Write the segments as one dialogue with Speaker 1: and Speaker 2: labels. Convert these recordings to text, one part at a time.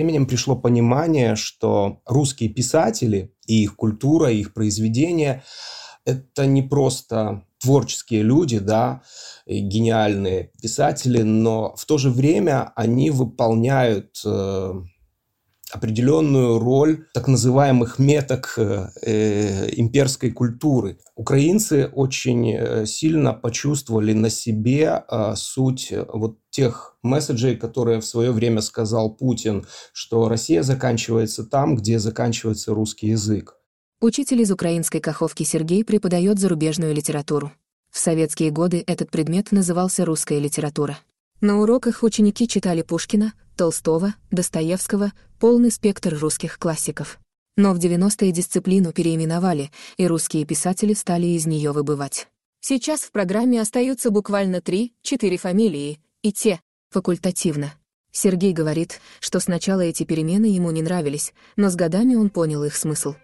Speaker 1: временем пришло понимание, что русские писатели и их культура, и их произведения – это не просто творческие люди, да, гениальные писатели, но в то же время они выполняют э, определенную роль так называемых меток э, э, имперской культуры. Украинцы очень э, сильно почувствовали на себе э, суть вот тех месседжей, которые в свое время сказал Путин, что Россия заканчивается там, где заканчивается русский язык.
Speaker 2: Учитель из украинской каховки Сергей преподает зарубежную литературу. В советские годы этот предмет назывался русская литература. На уроках ученики читали Пушкина, Толстого, Достоевского, полный спектр русских классиков. Но в 90-е дисциплину переименовали, и русские писатели стали из нее выбывать. Сейчас в программе остаются буквально 3-4 фамилии, и те факультативно. Сергей говорит, что сначала эти перемены ему не нравились, но с годами он понял их смысл.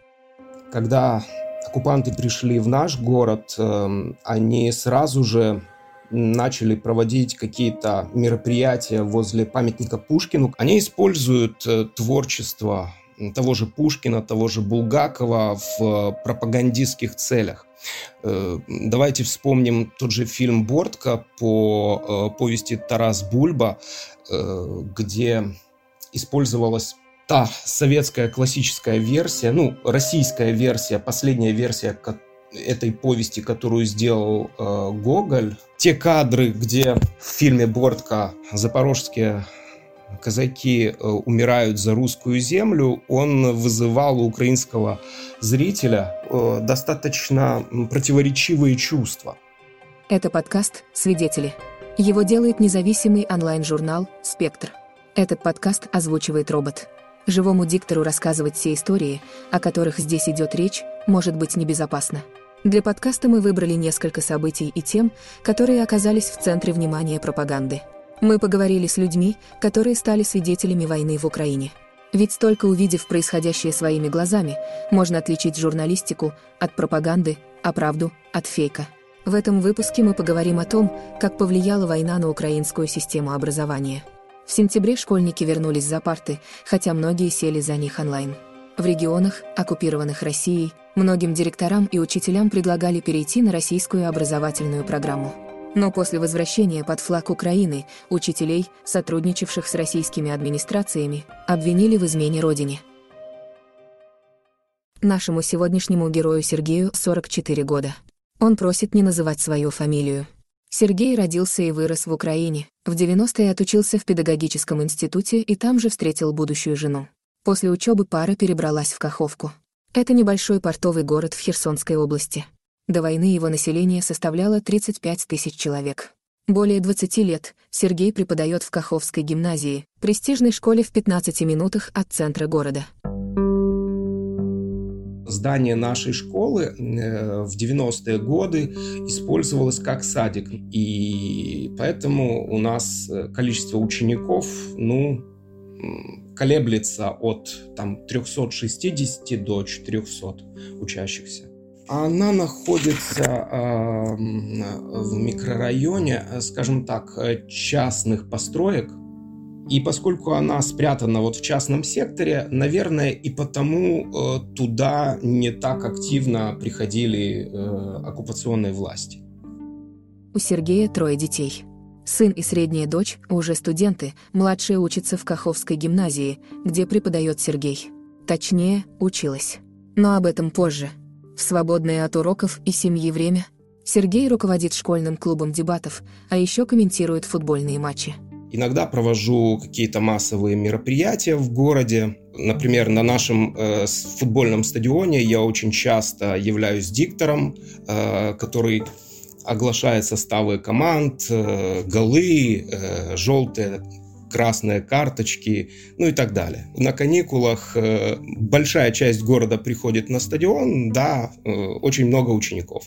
Speaker 1: Когда оккупанты пришли в наш город, эм, они сразу же начали проводить какие-то мероприятия возле памятника Пушкину. Они используют э, творчество того же Пушкина, того же Булгакова в пропагандистских целях. Э, давайте вспомним тот же фильм «Бортка» по э, повести Тарас Бульба, где использовалась та советская классическая версия, ну, российская версия, последняя версия этой повести, которую сделал э, Гоголь. Те кадры, где в фильме «Бортка» запорожские казаки э, умирают за русскую землю, он вызывал у украинского зрителя э, достаточно противоречивые чувства.
Speaker 2: Это подкаст «Свидетели». Его делает независимый онлайн-журнал «Спектр». Этот подкаст озвучивает робот. Живому диктору рассказывать все истории, о которых здесь идет речь, может быть небезопасно. Для подкаста мы выбрали несколько событий и тем, которые оказались в центре внимания пропаганды. Мы поговорили с людьми, которые стали свидетелями войны в Украине. Ведь только увидев происходящее своими глазами, можно отличить журналистику от пропаганды, а правду от фейка. В этом выпуске мы поговорим о том, как повлияла война на украинскую систему образования. В сентябре школьники вернулись за парты, хотя многие сели за них онлайн. В регионах, оккупированных Россией, многим директорам и учителям предлагали перейти на российскую образовательную программу. Но после возвращения под флаг Украины учителей, сотрудничавших с российскими администрациями, обвинили в измене Родине. Нашему сегодняшнему герою Сергею 44 года. Он просит не называть свою фамилию. Сергей родился и вырос в Украине. В 90-е отучился в педагогическом институте и там же встретил будущую жену. После учебы пара перебралась в Каховку. Это небольшой портовый город в Херсонской области. До войны его население составляло 35 тысяч человек. Более 20 лет Сергей преподает в Каховской гимназии, престижной школе в 15 минутах от центра города
Speaker 1: здание нашей школы э, в 90-е годы использовалось как садик. И поэтому у нас э, количество учеников, ну, колеблется от там 360 до 400 учащихся. Она находится э, в микрорайоне, скажем так, частных построек, и поскольку она спрятана вот в частном секторе, наверное, и потому э, туда не так активно приходили э, оккупационные власти.
Speaker 2: У Сергея трое детей. Сын и средняя дочь уже студенты, младшая учится в Каховской гимназии, где преподает Сергей. Точнее, училась. Но об этом позже. В свободное от уроков и семьи время Сергей руководит школьным клубом дебатов, а еще комментирует футбольные матчи.
Speaker 1: Иногда провожу какие-то массовые мероприятия в городе. Например, на нашем э, футбольном стадионе я очень часто являюсь диктором, э, который оглашает составы команд, э, голы, э, желтые, красные карточки, ну и так далее. На каникулах э, большая часть города приходит на стадион, да, э, очень много учеников.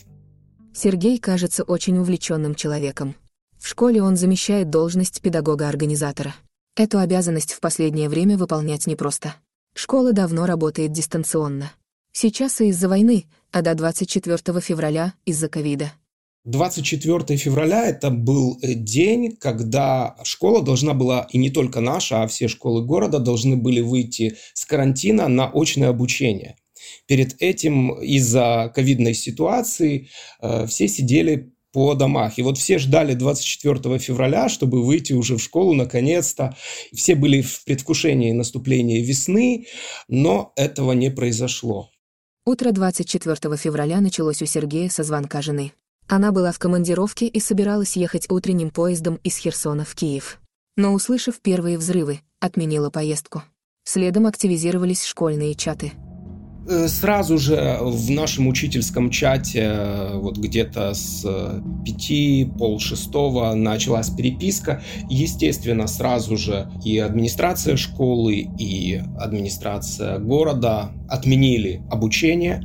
Speaker 2: Сергей кажется очень увлеченным человеком. В школе он замещает должность педагога-организатора. Эту обязанность в последнее время выполнять непросто. Школа давно работает дистанционно. Сейчас и из-за войны, а до 24 февраля из-за ковида.
Speaker 1: 24 февраля это был э, день, когда школа должна была, и не только наша, а все школы города должны были выйти с карантина на очное обучение. Перед этим из-за ковидной ситуации э, все сидели по домах. И вот все ждали 24 февраля, чтобы выйти уже в школу наконец-то. Все были в предвкушении наступления весны, но этого не произошло.
Speaker 2: Утро 24 февраля началось у Сергея со звонка жены. Она была в командировке и собиралась ехать утренним поездом из Херсона в Киев. Но, услышав первые взрывы, отменила поездку. Следом активизировались школьные чаты.
Speaker 1: Э, сразу же в нашем учительском чате, э, вот где-то с пяти, пол шестого началась переписка. Естественно, сразу же и администрация школы, и администрация города отменили обучение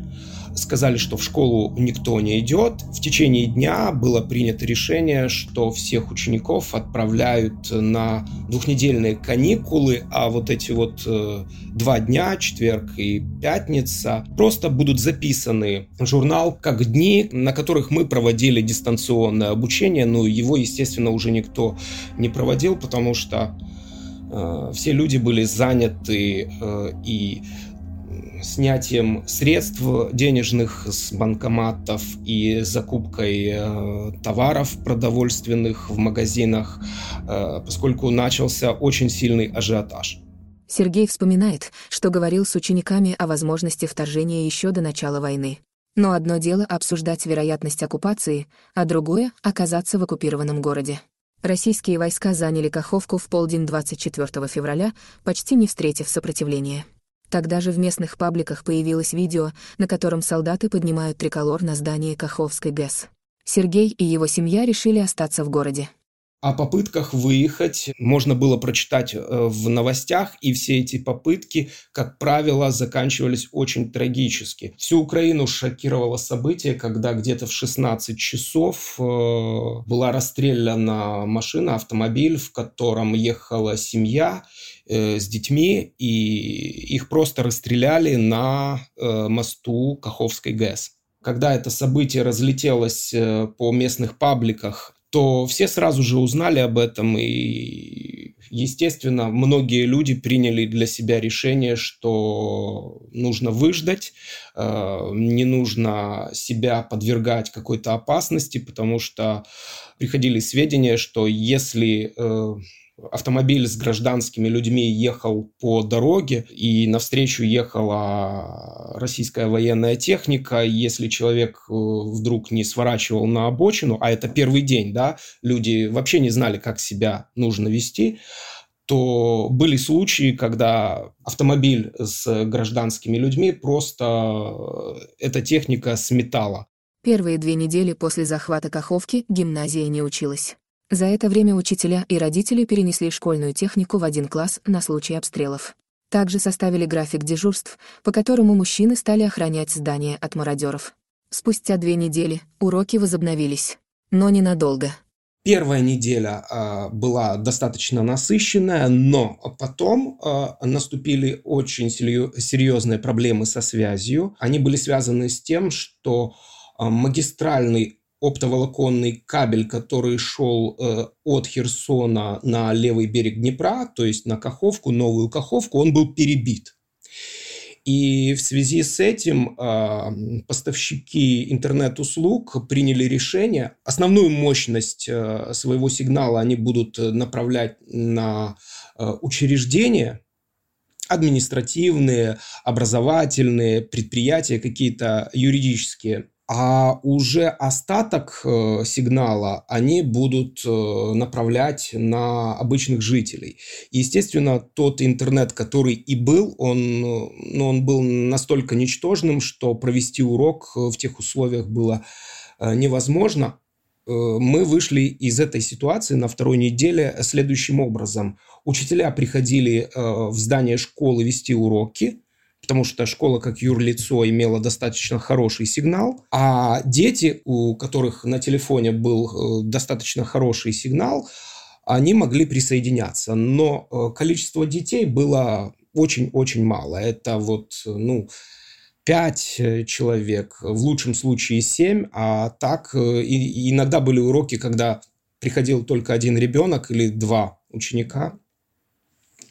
Speaker 1: сказали, что в школу никто не идет. В течение дня было принято решение, что всех учеников отправляют на двухнедельные каникулы, а вот эти вот э, два дня, четверг и пятница, просто будут записаны в журнал как дни, на которых мы проводили дистанционное обучение. Ну, его, естественно, уже никто не проводил, потому что э, все люди были заняты э, и снятием средств денежных с банкоматов и закупкой э, товаров продовольственных в магазинах, э, поскольку начался очень сильный ажиотаж.
Speaker 2: Сергей вспоминает, что говорил с учениками о возможности вторжения еще до начала войны. Но одно дело обсуждать вероятность оккупации, а другое — оказаться в оккупированном городе. Российские войска заняли Каховку в полдень 24 февраля, почти не встретив сопротивления. Тогда же в местных пабликах появилось видео, на котором солдаты поднимают триколор на здании Каховской ГЭС. Сергей и его семья решили остаться в городе.
Speaker 1: О попытках выехать можно было прочитать э, в новостях, и все эти попытки, как правило, заканчивались очень трагически. Всю Украину шокировало событие, когда где-то в 16 часов э, была расстреляна машина, автомобиль, в котором ехала семья, Э, с детьми, и их просто расстреляли на э, мосту Каховской ГЭС. Когда это событие разлетелось э, по местных пабликах, то все сразу же узнали об этом, и, естественно, многие люди приняли для себя решение, что нужно выждать, не нужно себя подвергать какой-то опасности, потому что приходили сведения, что если автомобиль с гражданскими людьми ехал по дороге, и навстречу ехала российская военная техника. Если человек э, вдруг не сворачивал на обочину, а это первый день, да, люди вообще не знали, как себя нужно вести, то были случаи, когда автомобиль с гражданскими людьми просто э, эта техника сметала.
Speaker 2: Первые две недели после захвата Каховки гимназия не училась. За это время учителя и родители перенесли школьную технику в один класс на случай обстрелов. Также составили график дежурств, по которому мужчины стали охранять здание от мародеров. Спустя две недели уроки возобновились, но ненадолго.
Speaker 1: Первая неделя э, была достаточно насыщенная, но потом э, наступили очень серьезные проблемы со связью. Они были связаны с тем, что э, магистральный оптоволоконный кабель, который шел э, от Херсона на левый берег Днепра, то есть на Каховку, новую Каховку, он был перебит. И в связи с этим э, поставщики интернет-услуг приняли решение, основную мощность э, своего сигнала они будут направлять на э, учреждения, административные, образовательные, предприятия какие-то юридические а уже остаток э, сигнала они будут э, направлять на обычных жителей. И, естественно, тот интернет, который и был, он, ну, он был настолько ничтожным, что провести урок в тех условиях было э, невозможно. Мы вышли из этой ситуации на второй неделе следующим образом. Учителя приходили в здание школы вести уроки – потому что школа как юрлицо имела достаточно хороший сигнал, а дети, у которых на телефоне был э, достаточно хороший сигнал, они могли присоединяться. Но э, количество детей было очень-очень мало. Это вот, ну, пять человек, в лучшем случае семь, а так и, иногда были уроки, когда приходил только один ребенок или два ученика,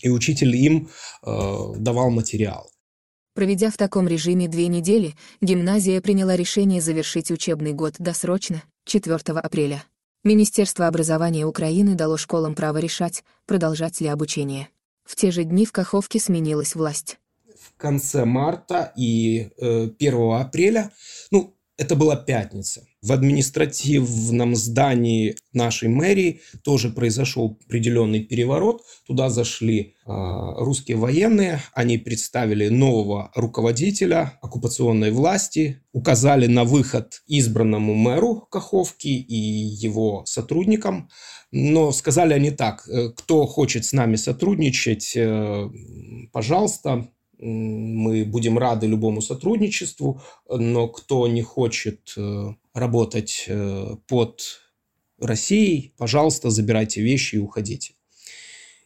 Speaker 1: и учитель им э, давал материал.
Speaker 2: Проведя в таком режиме две недели, гимназия приняла решение завершить учебный год досрочно, 4 апреля. Министерство образования Украины дало школам право решать, продолжать ли обучение. В те же дни в Каховке сменилась власть.
Speaker 1: В конце марта и э, 1 апреля, ну, это была пятница. В административном здании нашей мэрии тоже произошел определенный переворот. Туда зашли э, русские военные, они представили нового руководителя оккупационной власти, указали на выход избранному мэру Каховки и его сотрудникам. Но сказали они так, э, кто хочет с нами сотрудничать, э, пожалуйста, мы будем рады любому сотрудничеству, но кто не хочет э, работать э, под Россией, пожалуйста, забирайте вещи и уходите.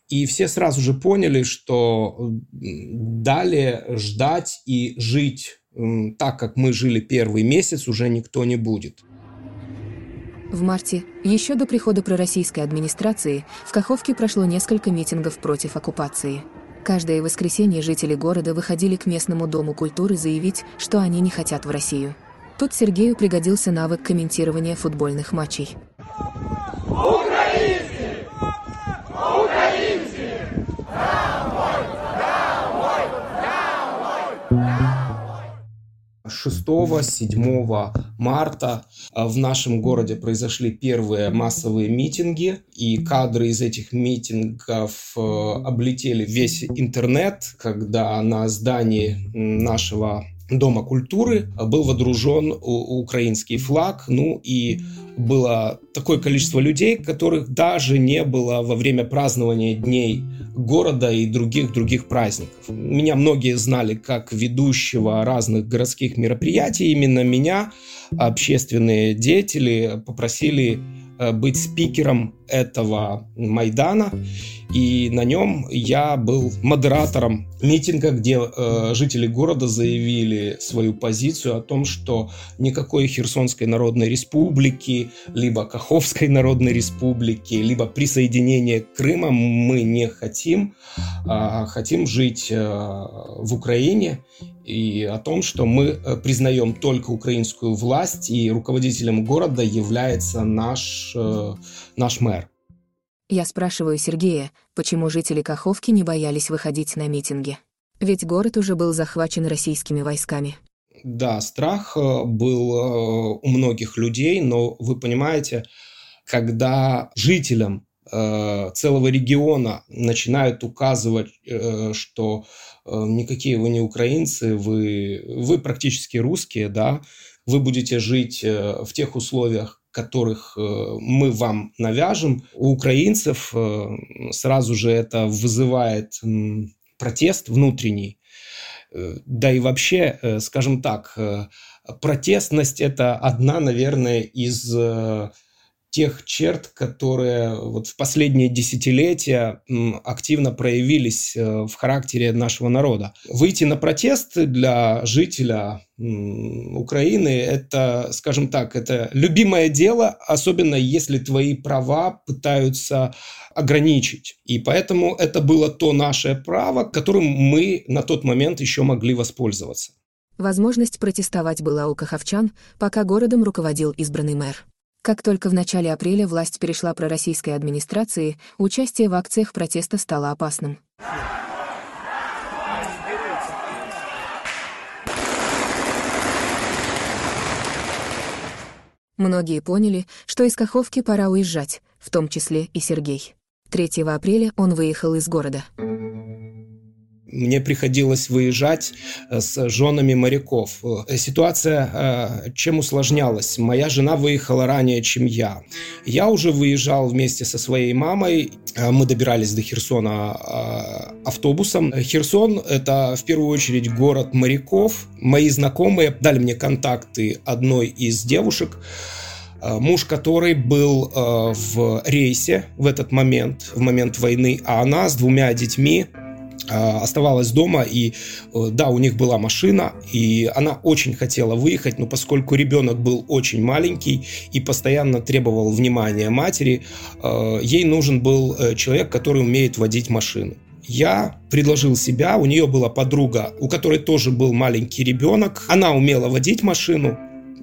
Speaker 1: И все сразу же поняли, что далее ждать и жить так, как мы жили первый месяц, уже никто не будет.
Speaker 2: В марте, еще до прихода пророссийской администрации, в Каховке прошло несколько митингов против оккупации – Каждое воскресенье жители города выходили к местному дому культуры заявить, что они не хотят в Россию. Тут Сергею пригодился навык комментирования футбольных матчей. Украинцы! Украинцы! Домой!
Speaker 1: Домой! Домой! 6-7 марта э, в нашем городе произошли первые массовые митинги, и кадры из этих митингов э, облетели весь интернет, когда на здании нашего Дома культуры был водружен украинский флаг, ну и было такое количество людей, которых даже не было во время празднования дней города и других других праздников. Меня многие знали как ведущего разных городских мероприятий. Именно меня общественные деятели попросили Э, быть спикером этого Майдана. И на нем я был модератором митинга, где э, жители города заявили свою позицию о том, что никакой Херсонской Народной Республики, либо Каховской Народной Республики, либо присоединения Крыма мы не хотим. А хотим жить э, в Украине и о том, что мы э, признаем только украинскую власть, и руководителем города является наш, э, наш мэр.
Speaker 2: Я спрашиваю Сергея, почему жители Каховки не боялись выходить на митинги. Ведь город уже был захвачен российскими войсками.
Speaker 1: Да, страх э, был у многих людей, но вы понимаете, когда жителям целого региона начинают указывать, что Э, никакие вы не украинцы, вы, вы практически русские, да, вы будете жить э, в тех условиях, которых э, мы вам навяжем. У украинцев сразу же это вызывает протест внутренний. Да и вообще, скажем так, протестность – это одна, наверное, из тех черт, которые вот в последние десятилетия активно проявились э, в характере нашего народа. Выйти на протесты для жителя Украины – это, скажем так, это любимое дело, особенно если твои права пытаются ограничить. И поэтому это было то наше право, которым мы на тот момент еще могли воспользоваться.
Speaker 2: Возможность протестовать была у каховчан, пока городом руководил избранный мэр. Как только в начале апреля власть перешла пророссийской администрации, участие в акциях протеста стало опасным. Многие поняли, что из Каховки пора уезжать, в том числе и Сергей. 3 апреля он выехал из города.
Speaker 1: Мне приходилось выезжать э, с женами моряков. Э, ситуация э, чем усложнялась? Моя жена выехала ранее, чем я. Я уже выезжал вместе со своей мамой. Мы добирались до Херсона автобусом. Херсон – это в первую очередь город моряков. Мои знакомые дали мне контакты одной из девушек, муж которой был в рейсе в этот момент, в момент войны, а она с двумя детьми оставалась дома, и э, да, у них была машина, и она очень хотела выехать, но поскольку ребенок был очень маленький и постоянно требовал внимания матери, э, ей нужен был э, человек, который умеет водить машину. Я предложил себя, у нее была подруга, у которой тоже был маленький ребенок, она умела водить машину,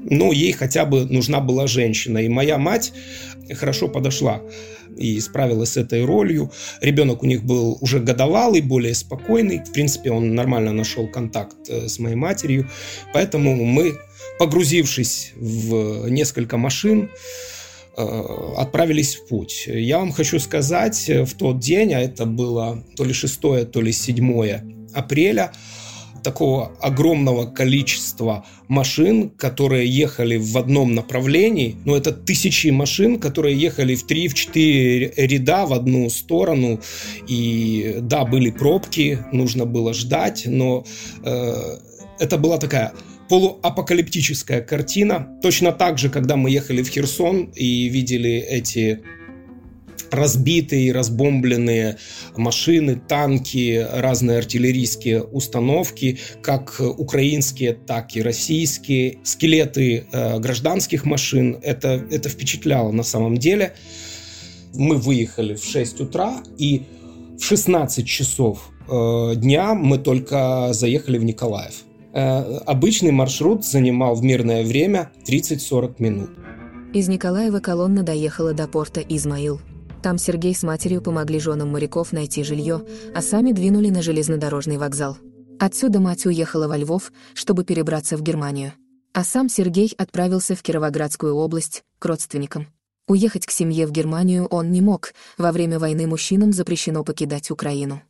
Speaker 1: но ей хотя бы нужна была женщина, и моя мать хорошо подошла и справилась с этой ролью. Ребенок у них был уже годовалый, более спокойный. В принципе, он нормально нашел контакт э, с моей матерью. Поэтому мы, погрузившись в несколько машин, э, отправились в путь. Я вам хочу сказать, в тот день, а это было то ли 6, то ли 7 апреля, такого огромного количества машин, которые ехали в одном направлении. Ну, это тысячи машин, которые ехали в 3-4 ряда в одну сторону. И да, были пробки, нужно было ждать, но э, это была такая полуапокалиптическая картина. Точно так же, когда мы ехали в Херсон и видели эти разбитые, разбомбленные машины, танки, разные артиллерийские установки, как украинские, так и российские, скелеты э, гражданских машин. Это, это впечатляло на самом деле. Мы выехали в 6 утра, и в 16 часов э, дня мы только заехали в Николаев. Э, обычный маршрут занимал в мирное время 30-40 минут.
Speaker 2: Из Николаева колонна доехала до порта Измаил. Там Сергей с матерью помогли женам моряков найти жилье, а сами двинули на железнодорожный вокзал. Отсюда мать уехала во Львов, чтобы перебраться в Германию. А сам Сергей отправился в Кировоградскую область к родственникам. Уехать к семье в Германию он не мог, во время войны мужчинам запрещено покидать Украину.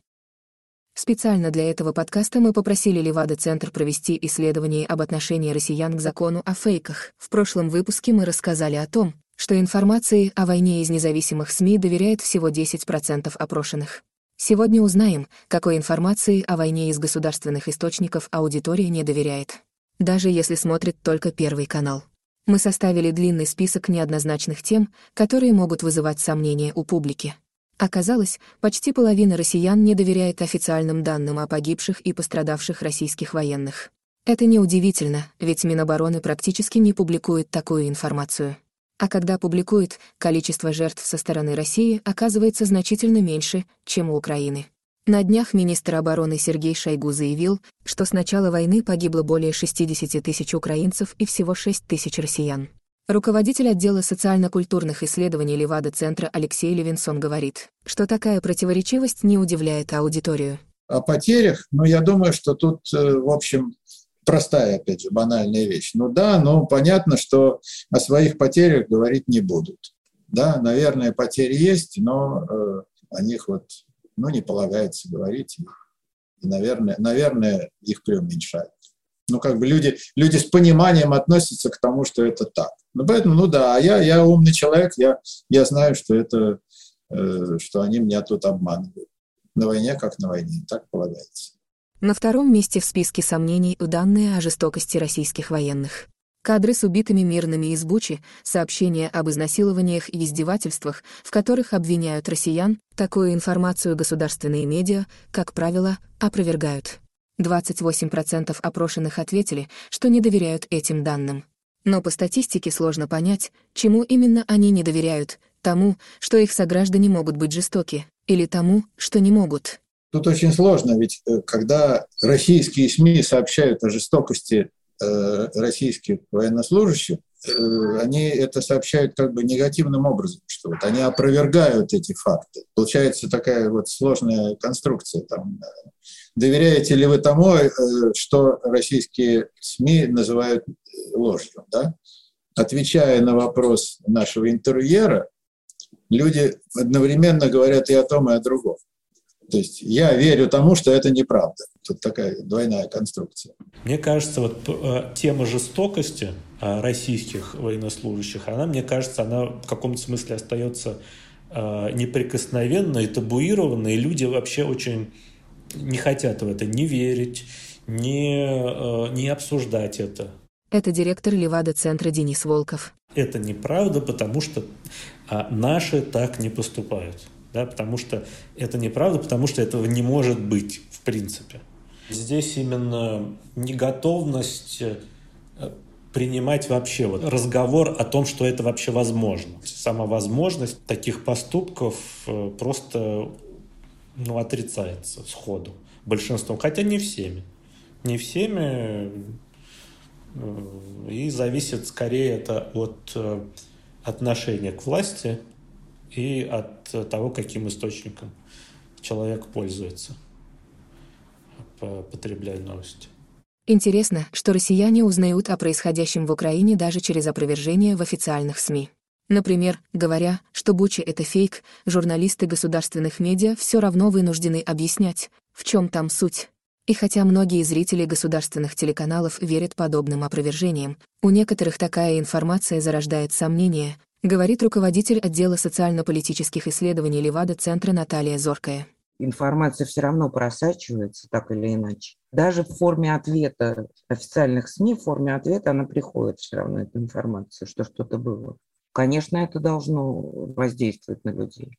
Speaker 2: Специально для этого подкаста мы попросили Левада-центр провести исследование об отношении россиян к закону о фейках. В прошлом выпуске мы рассказали о том, что информации о войне из независимых СМИ доверяет всего 10% опрошенных. Сегодня узнаем, какой информации о войне из государственных источников аудитория не доверяет. Даже если смотрит только Первый канал. Мы составили длинный список неоднозначных тем, которые могут вызывать сомнения у публики. Оказалось, почти половина россиян не доверяет официальным данным о погибших и пострадавших российских военных. Это неудивительно, ведь Минобороны практически не публикует такую информацию. А когда публикует, количество жертв со стороны России оказывается значительно меньше, чем у Украины. На днях министр обороны Сергей Шойгу заявил, что с начала войны погибло более 60 тысяч украинцев и всего 6 тысяч россиян. Руководитель отдела социально-культурных исследований Левада-центра Алексей Левинсон говорит, что такая противоречивость не удивляет аудиторию.
Speaker 3: О потерях, ну, я думаю, что тут, э, в общем, простая, опять же, банальная вещь. Ну да, но понятно, что о своих потерях говорить не будут. Да, наверное, потери есть, но э, о них вот, ну, не полагается говорить. И, наверное, наверное, их преуменьшают. Ну, как бы люди, люди с пониманием относятся к тому, что это так. Ну, поэтому, ну да, а я, я умный человек, я, я знаю, что это, э, что они меня тут обманывают. На войне как на войне, так полагается.
Speaker 2: На втором месте в списке сомнений данные о жестокости российских военных. Кадры с убитыми мирными из Бучи, сообщения об изнасилованиях и издевательствах, в которых обвиняют россиян, такую информацию государственные медиа, как правило, опровергают. 28% опрошенных ответили, что не доверяют этим данным. Но по статистике сложно понять, чему именно они не доверяют, тому, что их сограждане могут быть жестоки, или тому, что не могут.
Speaker 3: Тут очень сложно, ведь э, когда российские СМИ сообщают о жестокости э, российских военнослужащих, э, они это сообщают как бы негативным образом, что вот они опровергают эти факты. Получается такая вот сложная конструкция. Там, доверяете ли вы тому, что российские СМИ называют ложью? Да? Отвечая на вопрос нашего интервьюера, люди одновременно говорят и о том, и о другом. То есть я верю тому, что это неправда. Тут такая двойная конструкция.
Speaker 4: Мне кажется, вот э, тема жестокости э, российских военнослужащих, она, мне кажется, она в каком-то смысле остается э, неприкосновенной, табуированной, и люди вообще очень не хотят в это не верить, не, не обсуждать это.
Speaker 2: Это директор Левада-центра Денис Волков.
Speaker 4: Это неправда, потому что наши так не поступают. Да, потому что это неправда, потому что этого не может быть в принципе. Здесь именно неготовность э, принимать вообще вот разговор о том, что это вообще возможно. Сама возможность таких поступков э, просто ну, отрицается сходу большинством, хотя не всеми. Не всеми, э, и зависит скорее это от отношения к власти и от того, каким источником человек пользуется, потребляя новости.
Speaker 2: Интересно, что россияне узнают о происходящем в Украине даже через опровержение в официальных СМИ. Например, говоря, что Буча — это фейк, журналисты государственных медиа все равно вынуждены объяснять, в чем там суть. И хотя многие зрители государственных телеканалов верят подобным опровержениям, у некоторых такая информация зарождает сомнения, говорит руководитель отдела социально-политических исследований Левада Центра Наталья Зоркая
Speaker 5: информация все равно просачивается так или иначе. Даже в форме ответа официальных СМИ, в форме ответа она приходит все равно, эта информация, что что-то было. Конечно, это должно воздействовать на людей.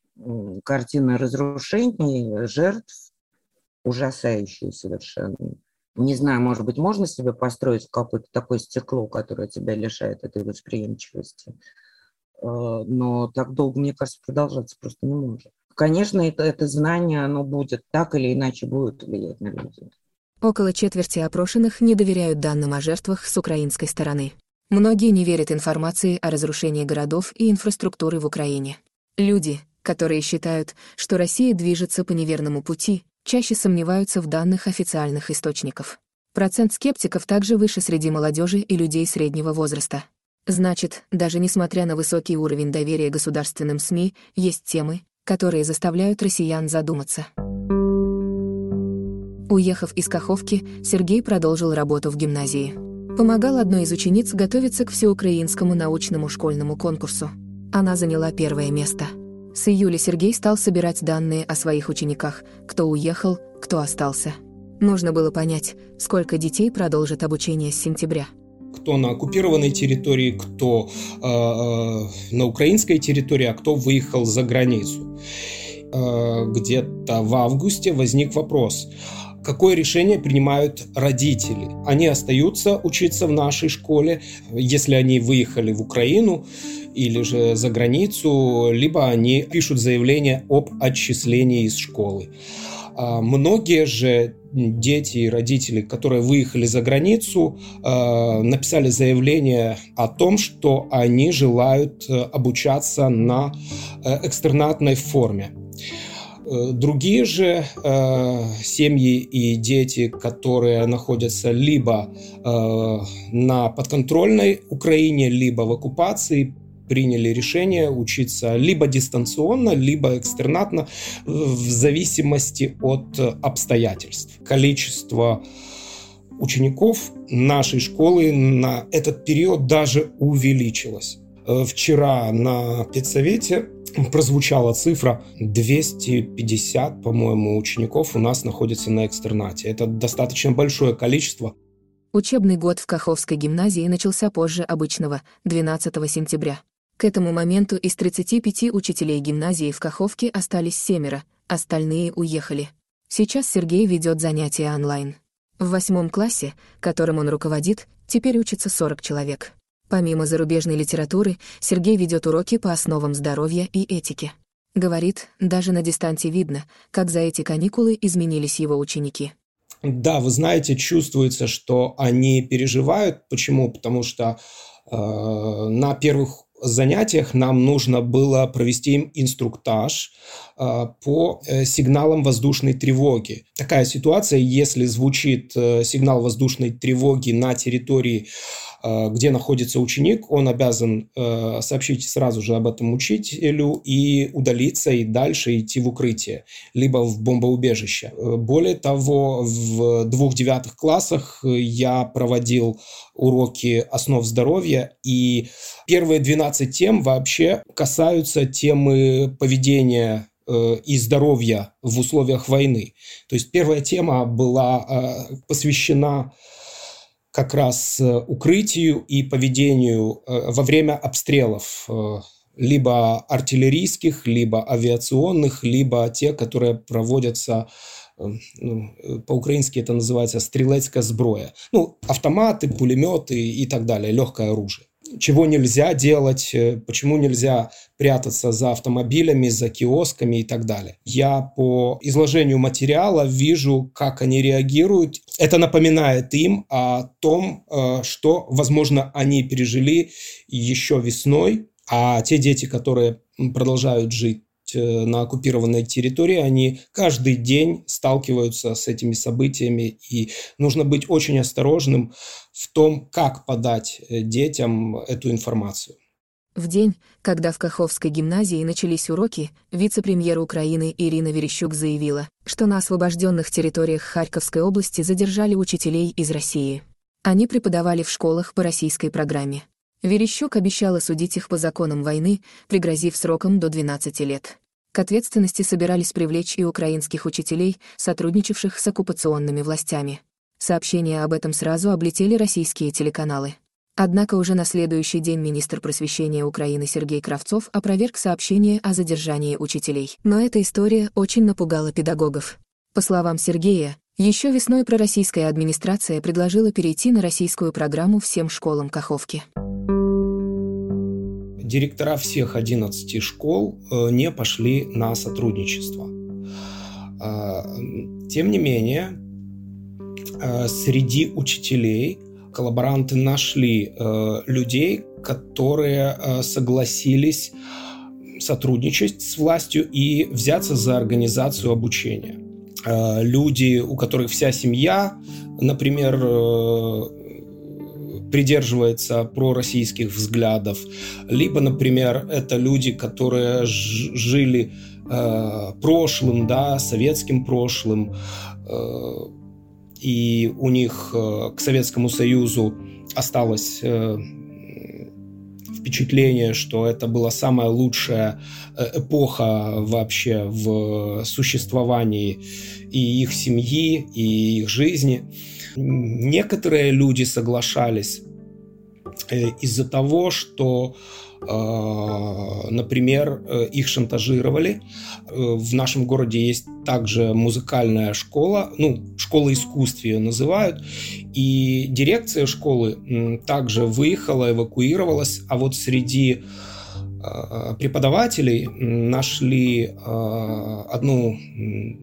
Speaker 5: Картина разрушений, жертв ужасающие совершенно. Не знаю, может быть, можно себе построить какое-то такое стекло, которое тебя лишает этой восприимчивости. Э, но так долго, мне кажется, продолжаться просто не может конечно, это, это знание, оно будет так или иначе будет влиять на людей.
Speaker 2: Около четверти опрошенных не доверяют данным о жертвах с украинской стороны. Многие не верят информации о разрушении городов и инфраструктуры в Украине. Люди, которые считают, что Россия движется по неверному пути, чаще сомневаются в данных официальных источников. Процент скептиков также выше среди молодежи и людей среднего возраста. Значит, даже несмотря на высокий уровень доверия государственным СМИ, есть темы, которые заставляют россиян задуматься. Уехав из Каховки, Сергей продолжил работу в гимназии. Помогал одной из учениц готовиться к всеукраинскому научному школьному конкурсу. Она заняла первое место. С июля Сергей стал собирать данные о своих учениках, кто уехал, кто остался. Нужно было понять, сколько детей продолжит обучение с сентября
Speaker 1: кто на оккупированной территории, кто э, э, на украинской территории, а кто выехал за границу. Э, где-то в августе возник вопрос, какое решение принимают родители. Они остаются учиться в нашей школе, если они выехали в Украину или же за границу, либо они пишут заявление об отчислении из школы. А многие же дети и родители, которые выехали за границу, э, написали заявление о том, что они желают э, обучаться на э, экстернатной форме. Другие же э, семьи и дети, которые находятся либо э, на подконтрольной Украине, либо в оккупации, приняли решение учиться либо дистанционно, либо экстернатно, в зависимости от обстоятельств. Количество учеников нашей школы на этот период даже увеличилось. Вчера на педсовете прозвучала цифра 250, по-моему, учеников у нас находится на экстернате. Это достаточно большое количество.
Speaker 2: Учебный год в Каховской гимназии начался позже обычного, 12 сентября. К этому моменту из 35 учителей гимназии в Каховке остались семеро, остальные уехали. Сейчас Сергей ведет занятия онлайн. В восьмом классе, которым он руководит, теперь учатся 40 человек. Помимо зарубежной литературы, Сергей ведет уроки по основам здоровья и этики. Говорит, даже на дистанции видно, как за эти каникулы изменились его ученики.
Speaker 1: Да, вы знаете, чувствуется, что они переживают. Почему? Потому что э, на первых занятиях нам нужно было провести им инструктаж а, по э, сигналам воздушной тревоги. Такая ситуация, если звучит э, сигнал воздушной тревоги на территории Э, где находится ученик, он обязан э, сообщить сразу же об этом учителю и удалиться и дальше идти в укрытие, либо в бомбоубежище. Э, более того, в двух девятых классах я проводил уроки основ здоровья, и первые 12 тем вообще касаются темы поведения и здоровья в условиях войны. То есть первая тема была посвящена как раз э, укрытию и поведению э, во время обстрелов. Э, либо артиллерийских, либо авиационных, либо те, которые проводятся ну, по-украински это называется стрелецкая сброя. Ну, автоматы, пулеметы и так далее, легкое оружие чего нельзя делать, э, почему нельзя прятаться за автомобилями, за киосками и так далее. Я по изложению материала вижу, как они реагируют. Это напоминает им о том, э, что, возможно, они пережили еще весной, а те дети, которые продолжают жить на оккупированной территории, они каждый день сталкиваются с этими событиями, и нужно быть очень осторожным в том, как подать э, детям эту информацию.
Speaker 2: В день, когда в Каховской гимназии начались уроки, вице-премьер Украины Ирина Верещук заявила, что на освобожденных территориях Харьковской области задержали учителей из России. Они преподавали в школах по российской программе. Верещук обещала судить их по законам войны, пригрозив сроком до 12 лет. К ответственности собирались привлечь и украинских учителей, сотрудничавших с оккупационными властями. Сообщения об этом сразу облетели российские телеканалы. Однако уже на следующий день министр просвещения Украины Сергей Кравцов опроверг сообщение о задержании учителей. Но эта история очень напугала педагогов. По словам Сергея, еще весной пророссийская администрация предложила перейти на российскую программу всем школам Каховки
Speaker 1: директора всех 11 школ э, не пошли на сотрудничество. А, тем не менее, э, среди учителей коллаборанты нашли э, людей, которые согласились сотрудничать с властью и взяться за организацию обучения. Люди, у которых вся семья, например, придерживается пророссийских взглядов, либо, например, это люди, которые жили э, прошлым, да, советским прошлым, э, и у них э, к Советскому Союзу осталось э, впечатление, что это была самая лучшая э, эпоха вообще в существовании и их семьи, и их жизни. Некоторые люди соглашались э, из-за того, что э, например, э, их шантажировали. В нашем городе есть также музыкальная школа, ну, школа искусств ее называют, и дирекция школы также выехала, эвакуировалась, а вот среди преподавателей нашли одну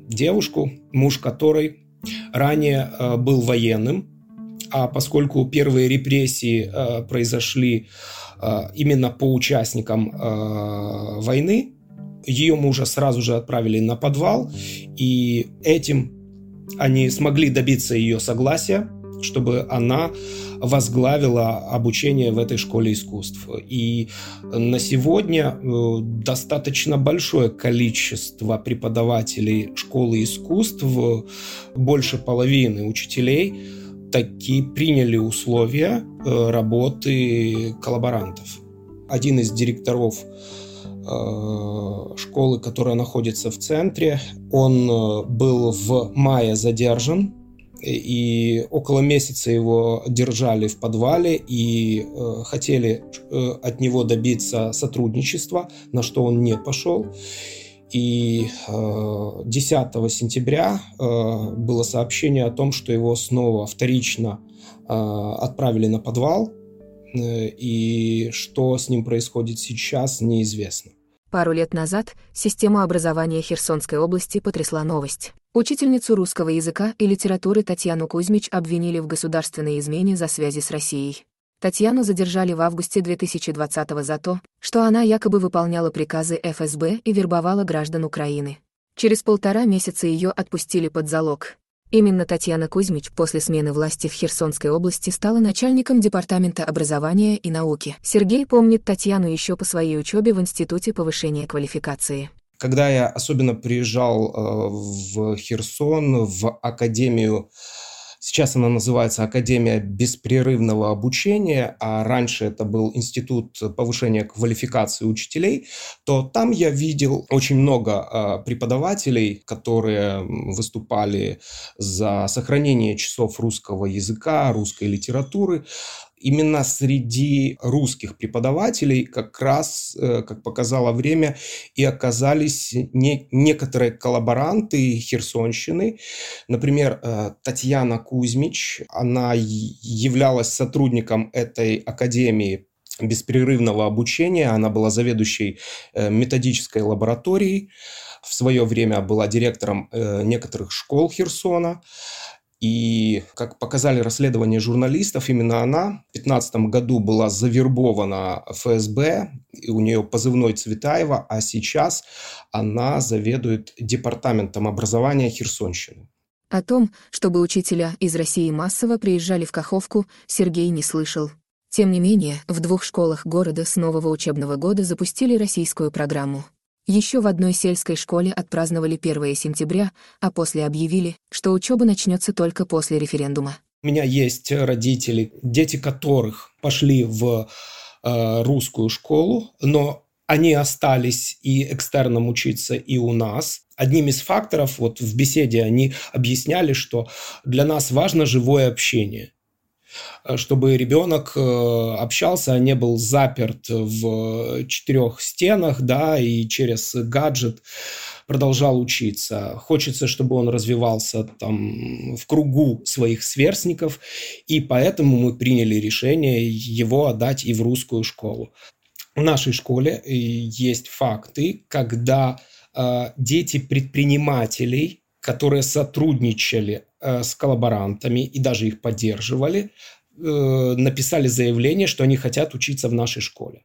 Speaker 1: девушку, муж которой ранее э, был военным, а поскольку первые репрессии э, произошли э, именно по участникам войны, ее мужа сразу же отправили на подвал, и этим они смогли добиться ее согласия, чтобы она возглавила обучение в этой школе искусств. И на сегодня э, достаточно большое количество преподавателей школы искусств, больше половины учителей, таки приняли условия э, работы коллаборантов. Один из директоров э, школы, которая находится в центре. Он был в мае задержан и около месяца его держали в подвале и э, хотели э, от него добиться сотрудничества, на что он не пошел. И э, 10 сентября э, было сообщение о том, что его снова вторично э, отправили на подвал, э, и что с ним происходит сейчас, неизвестно.
Speaker 2: Пару лет назад систему образования Херсонской области потрясла новость. Учительницу русского языка и литературы Татьяну Кузьмич обвинили в государственной измене за связи с Россией. Татьяну задержали в августе 2020 за то, что она якобы выполняла приказы ФСБ и вербовала граждан Украины. Через полтора месяца ее отпустили под залог. Именно Татьяна Кузьмич после смены власти в Херсонской области стала начальником Департамента образования и науки. Сергей помнит Татьяну еще по своей учебе в Институте повышения квалификации.
Speaker 1: Когда я особенно приезжал э, в Херсон, в Академию Сейчас она называется Академия беспрерывного обучения, а раньше это был Институт повышения квалификации учителей, то там я видел очень много а, преподавателей, которые выступали за сохранение часов русского языка, русской литературы. Именно среди русских преподавателей как раз, э, как показало время, и оказались не, некоторые коллаборанты Херсонщины. Например, э, Татьяна Кузьмич, она являлась сотрудником этой академии беспрерывного обучения. Она была заведующей э, методической лабораторией. В свое время была директором некоторых школ Херсона. И, как показали расследования журналистов, именно она в 2015 году была завербована ФСБ, и у нее позывной Цветаева, а сейчас она заведует департаментом образования Херсонщины.
Speaker 2: О том, чтобы учителя из России массово приезжали в Каховку, Сергей не слышал. Тем не менее, в двух школах города с нового учебного года запустили российскую программу. Еще в одной сельской школе отпраздновали 1 сентября, а после объявили, что учеба начнется только после референдума.
Speaker 1: У меня есть родители, дети которых пошли в э, русскую школу, но они остались и экстерном учиться и у нас. Одним из факторов, вот в беседе они объясняли, что для нас важно живое общение. Э, чтобы ребенок э, общался, а не был заперт в четырех стенах, да, и через гаджет продолжал учиться. Хочется, чтобы он развивался там в кругу своих сверстников, и поэтому мы приняли решение его отдать и в русскую школу. В нашей школе э, есть факты, когда дети предпринимателей, которые сотрудничали с коллаборантами и даже их поддерживали, Э, написали заявление, что они хотят учиться в нашей школе.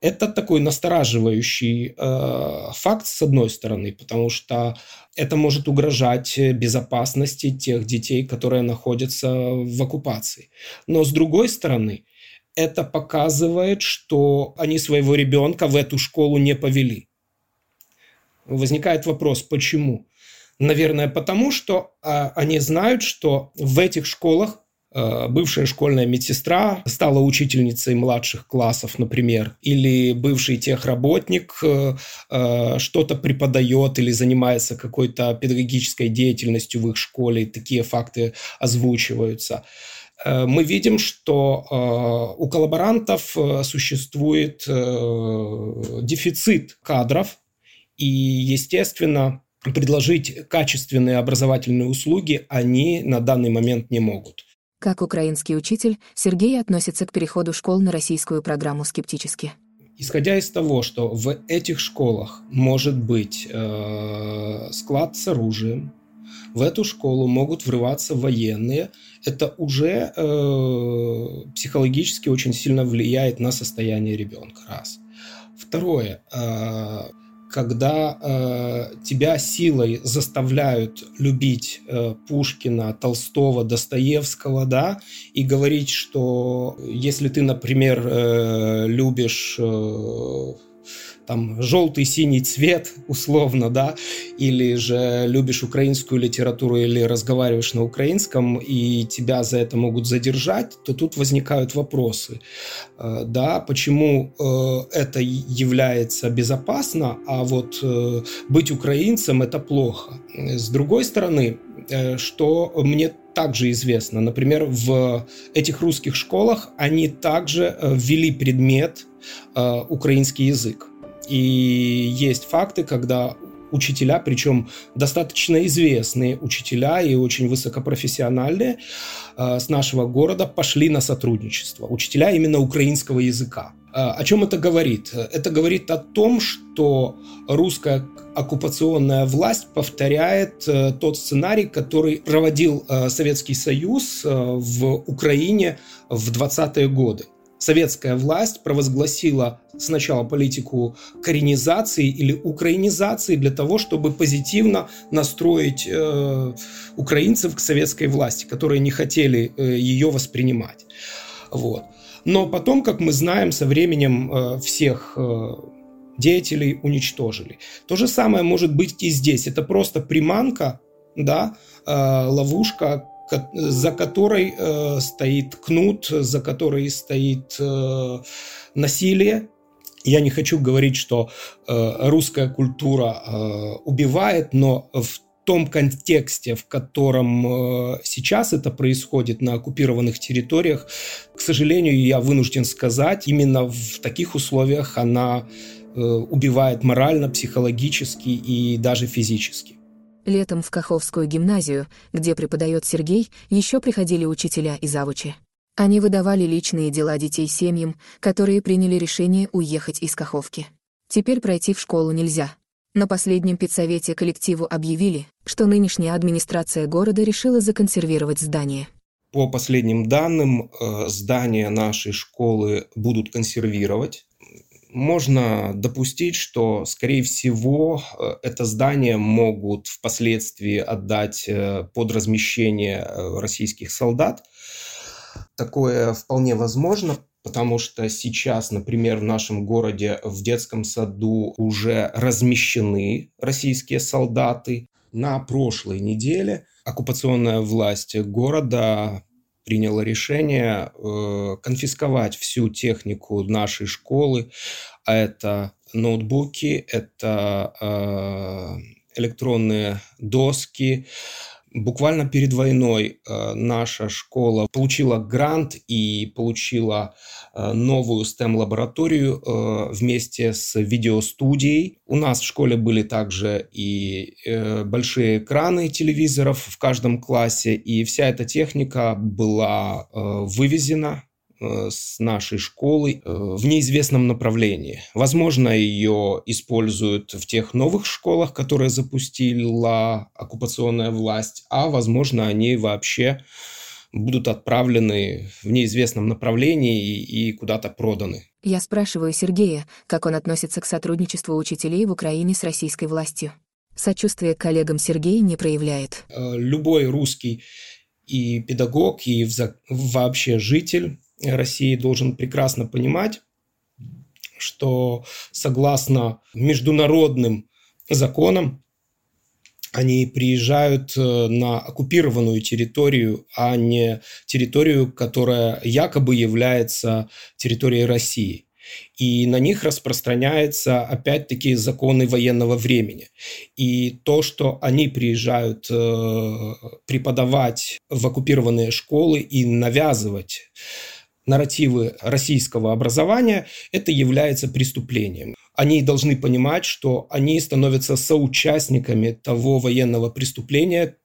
Speaker 1: Это такой настораживающий э, факт с одной стороны, потому что это может угрожать безопасности тех детей, которые находятся в оккупации. Но с другой стороны, это показывает, что они своего ребенка в эту школу не повели. Возникает вопрос, почему? Наверное, потому что э, они знают, что в этих школах Э, бывшая школьная медсестра стала учительницей младших классов, например, или бывший техработник э, э, что-то преподает или занимается какой-то педагогической деятельностью в их школе, такие факты озвучиваются. Мы видим, что у коллаборантов существует дефицит кадров, и, естественно, предложить качественные образовательные услуги они на данный момент не могут.
Speaker 2: Как украинский учитель, Сергей относится к переходу школ на российскую программу скептически.
Speaker 1: Исходя из того, что в этих школах может быть э, склад с оружием, в эту школу могут врываться военные, это уже э, психологически очень сильно влияет на состояние ребенка. Раз. Второе. Э, когда э, тебя силой заставляют любить э, Пушкина, Толстого, Достоевского, да, и говорить, что если ты, например, э, любишь э, там желтый, синий цвет, условно, да, или же любишь украинскую литературу или разговариваешь на украинском, и тебя за это могут задержать, то тут возникают вопросы, э, да, почему э, это является безопасно, а вот э, быть украинцем это плохо. С другой стороны, что мне также известно, например, в этих русских школах они также ввели предмет украинский язык. И есть факты, когда учителя, причем достаточно известные учителя и очень высокопрофессиональные э, с нашего города пошли на сотрудничество. Учителя именно украинского языка. Э, о чем это говорит? Это говорит о том, что русская оккупационная власть повторяет э, тот сценарий, который проводил Советский Союз в Украине в 20-е годы советская власть провозгласила сначала политику коренизации или украинизации для того, чтобы позитивно настроить э, украинцев к советской власти, которые не хотели э, ее воспринимать. Вот. Но потом, как мы знаем, со временем э, всех э, деятелей уничтожили. То же самое может быть и здесь. Это просто приманка, да, э, ловушка, за которой э, стоит кнут, за которой стоит э, насилие. Я не хочу говорить, что э, русская культура э, убивает, но в том контексте, в котором э, сейчас это происходит на оккупированных территориях, к сожалению, я вынужден сказать, именно в таких условиях она э, убивает морально, психологически и даже физически.
Speaker 2: Летом в Каховскую гимназию, где преподает Сергей, еще приходили учителя и завучи. Они выдавали личные дела детей семьям, которые приняли решение уехать из Каховки. Теперь пройти в школу нельзя. На последнем педсовете коллективу объявили, что нынешняя администрация города решила законсервировать здание.
Speaker 1: По последним данным, э, здание нашей школы будут консервировать. Можно допустить, что, скорее всего, э, это здание могут впоследствии отдать э, под размещение российских солдат. Такое вполне возможно, потому что сейчас, например, в нашем городе в детском саду уже размещены российские солдаты. На прошлой неделе оккупационная власть города приняла решение э, конфисковать всю технику нашей школы, а это ноутбуки, это э, электронные доски, Буквально перед войной э, наша школа получила грант и получила э, новую STEM-лабораторию э, вместе с видеостудией. У нас в школе были также и большие экраны телевизоров в каждом классе, и вся эта техника была вывезена с нашей школы э, в неизвестном направлении. Возможно, ее используют в тех новых школах, которые запустила оккупационная власть, а возможно, они вообще будут отправлены в неизвестном направлении и, и куда-то проданы.
Speaker 2: Я спрашиваю Сергея, как он относится к сотрудничеству учителей в Украине с российской властью. Сочувствие коллегам Сергей не проявляет.
Speaker 1: Э, любой русский и педагог, и вообще житель России должен прекрасно понимать, что согласно международным законам они приезжают э, на оккупированную территорию, а не территорию, которая якобы является территорией России. И на них распространяются, опять-таки, законы военного времени. И то, что они приезжают э, преподавать в оккупированные школы и навязывать нарративы российского образования, это является преступлением. Они должны понимать, что они становятся соучастниками того военного преступления,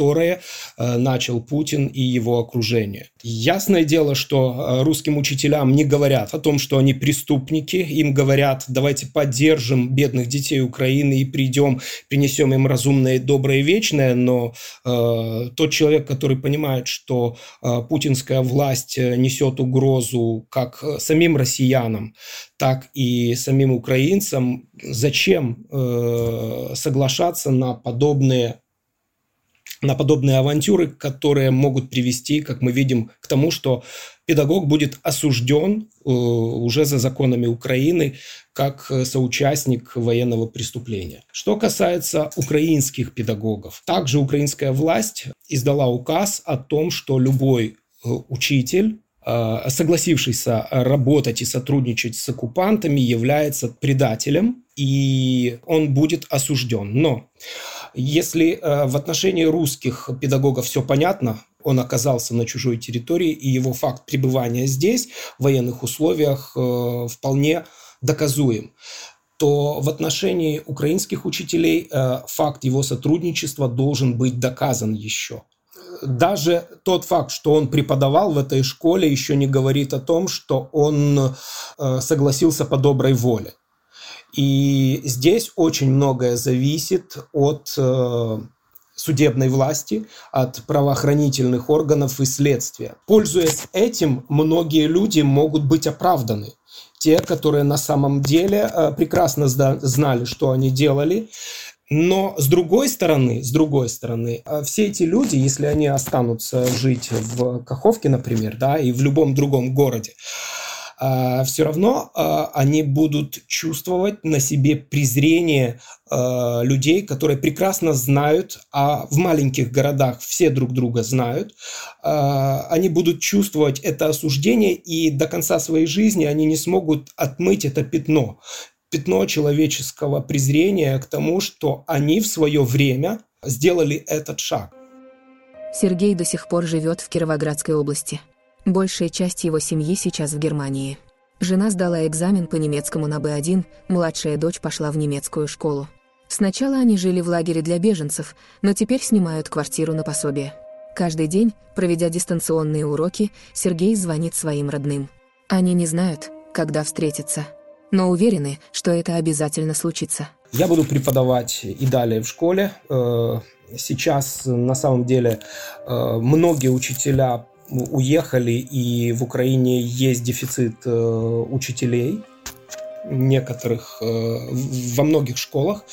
Speaker 1: которое э, начал Путин и его окружение. Ясное дело, что э, русским учителям не говорят о том, что они преступники, им говорят, давайте поддержим бедных детей Украины и придем, принесем им разумное, доброе и вечное, но э, тот человек, который понимает, что э, путинская власть э, несет угрозу как самим россиянам, так и самим украинцам, зачем э, соглашаться на подобные на подобные авантюры, которые могут привести, как мы видим, к тому, что педагог будет осужден э, уже за законами Украины как соучастник военного преступления. Что касается украинских педагогов, также украинская власть издала указ о том, что любой э, учитель э, согласившийся работать и сотрудничать с оккупантами, является предателем, и он будет осужден. Но если э, в отношении русских педагогов все понятно, он оказался на чужой территории, и его факт пребывания здесь, в военных условиях, э, вполне доказуем то в отношении украинских учителей э, факт его сотрудничества должен быть доказан еще. Даже тот факт, что он преподавал в этой школе, еще не говорит о том, что он согласился по доброй воле. И здесь очень многое зависит от э, судебной власти, от правоохранительных органов и следствия. Пользуясь этим, многие люди могут быть оправданы. Те, которые на самом деле э, прекрасно знали, что они делали, но с другой стороны, с другой стороны, э, все эти люди, если они останутся жить в Каховке, например, да, и в любом другом городе, все равно а, они будут чувствовать на себе презрение а, людей, которые прекрасно знают, а в маленьких городах все друг друга знают, они будут чувствовать это осуждение, и до конца своей жизни они не смогут отмыть это пятно пятно человеческого презрения к тому, что они в свое время сделали этот шаг.
Speaker 2: Сергей до сих пор живет в Кировоградской области. Большая часть его семьи сейчас в Германии. Жена сдала экзамен по немецкому на Б1, младшая дочь пошла в немецкую школу. Сначала они жили в лагере для беженцев, но теперь снимают квартиру на пособие. Каждый день, проведя дистанционные уроки, Сергей звонит своим родным. Они не знают, когда встретятся, но уверены, что это обязательно случится.
Speaker 1: Я буду преподавать и далее в школе. Э, сейчас, на самом деле, э, многие учителя уехали, и в Украине есть дефицит э, учителей некоторых, во многих школах.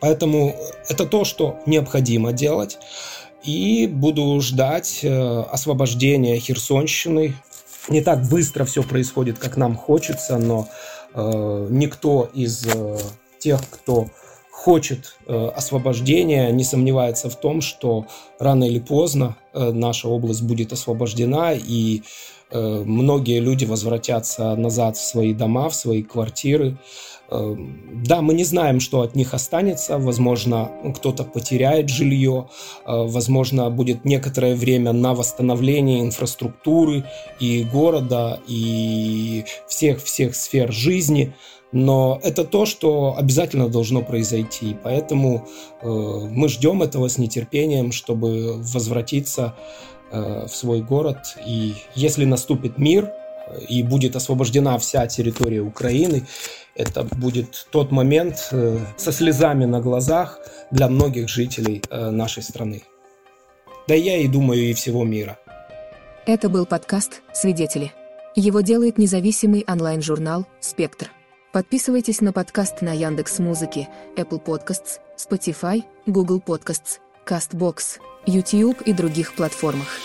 Speaker 1: Поэтому это то, что необходимо делать. И буду ждать освобождения Херсонщины. Не так быстро все происходит, как нам хочется, но Э, никто из э, тех, кто хочет э, освобождения, не сомневается в том, что рано или поздно наша область будет освобождена, и многие люди возвратятся назад в свои дома, в свои квартиры. Да, мы не знаем, что от них останется. Возможно, кто-то потеряет жилье. Возможно, будет некоторое время на восстановление инфраструктуры и города, и всех-всех сфер жизни. Но это то, что обязательно должно произойти. Поэтому э, мы ждем этого с нетерпением, чтобы возвратиться э, в свой город. И если наступит мир, и будет освобождена вся территория Украины, это будет тот момент э, со слезами на глазах для многих жителей э, нашей страны. Да я и думаю, и всего мира.
Speaker 2: Это был подкаст «Свидетели». Его делает независимый онлайн-журнал «Спектр». Подписывайтесь на подкаст на Яндекс Музыке, Apple Podcasts, Spotify, Google Podcasts, CastBox, YouTube и других платформах.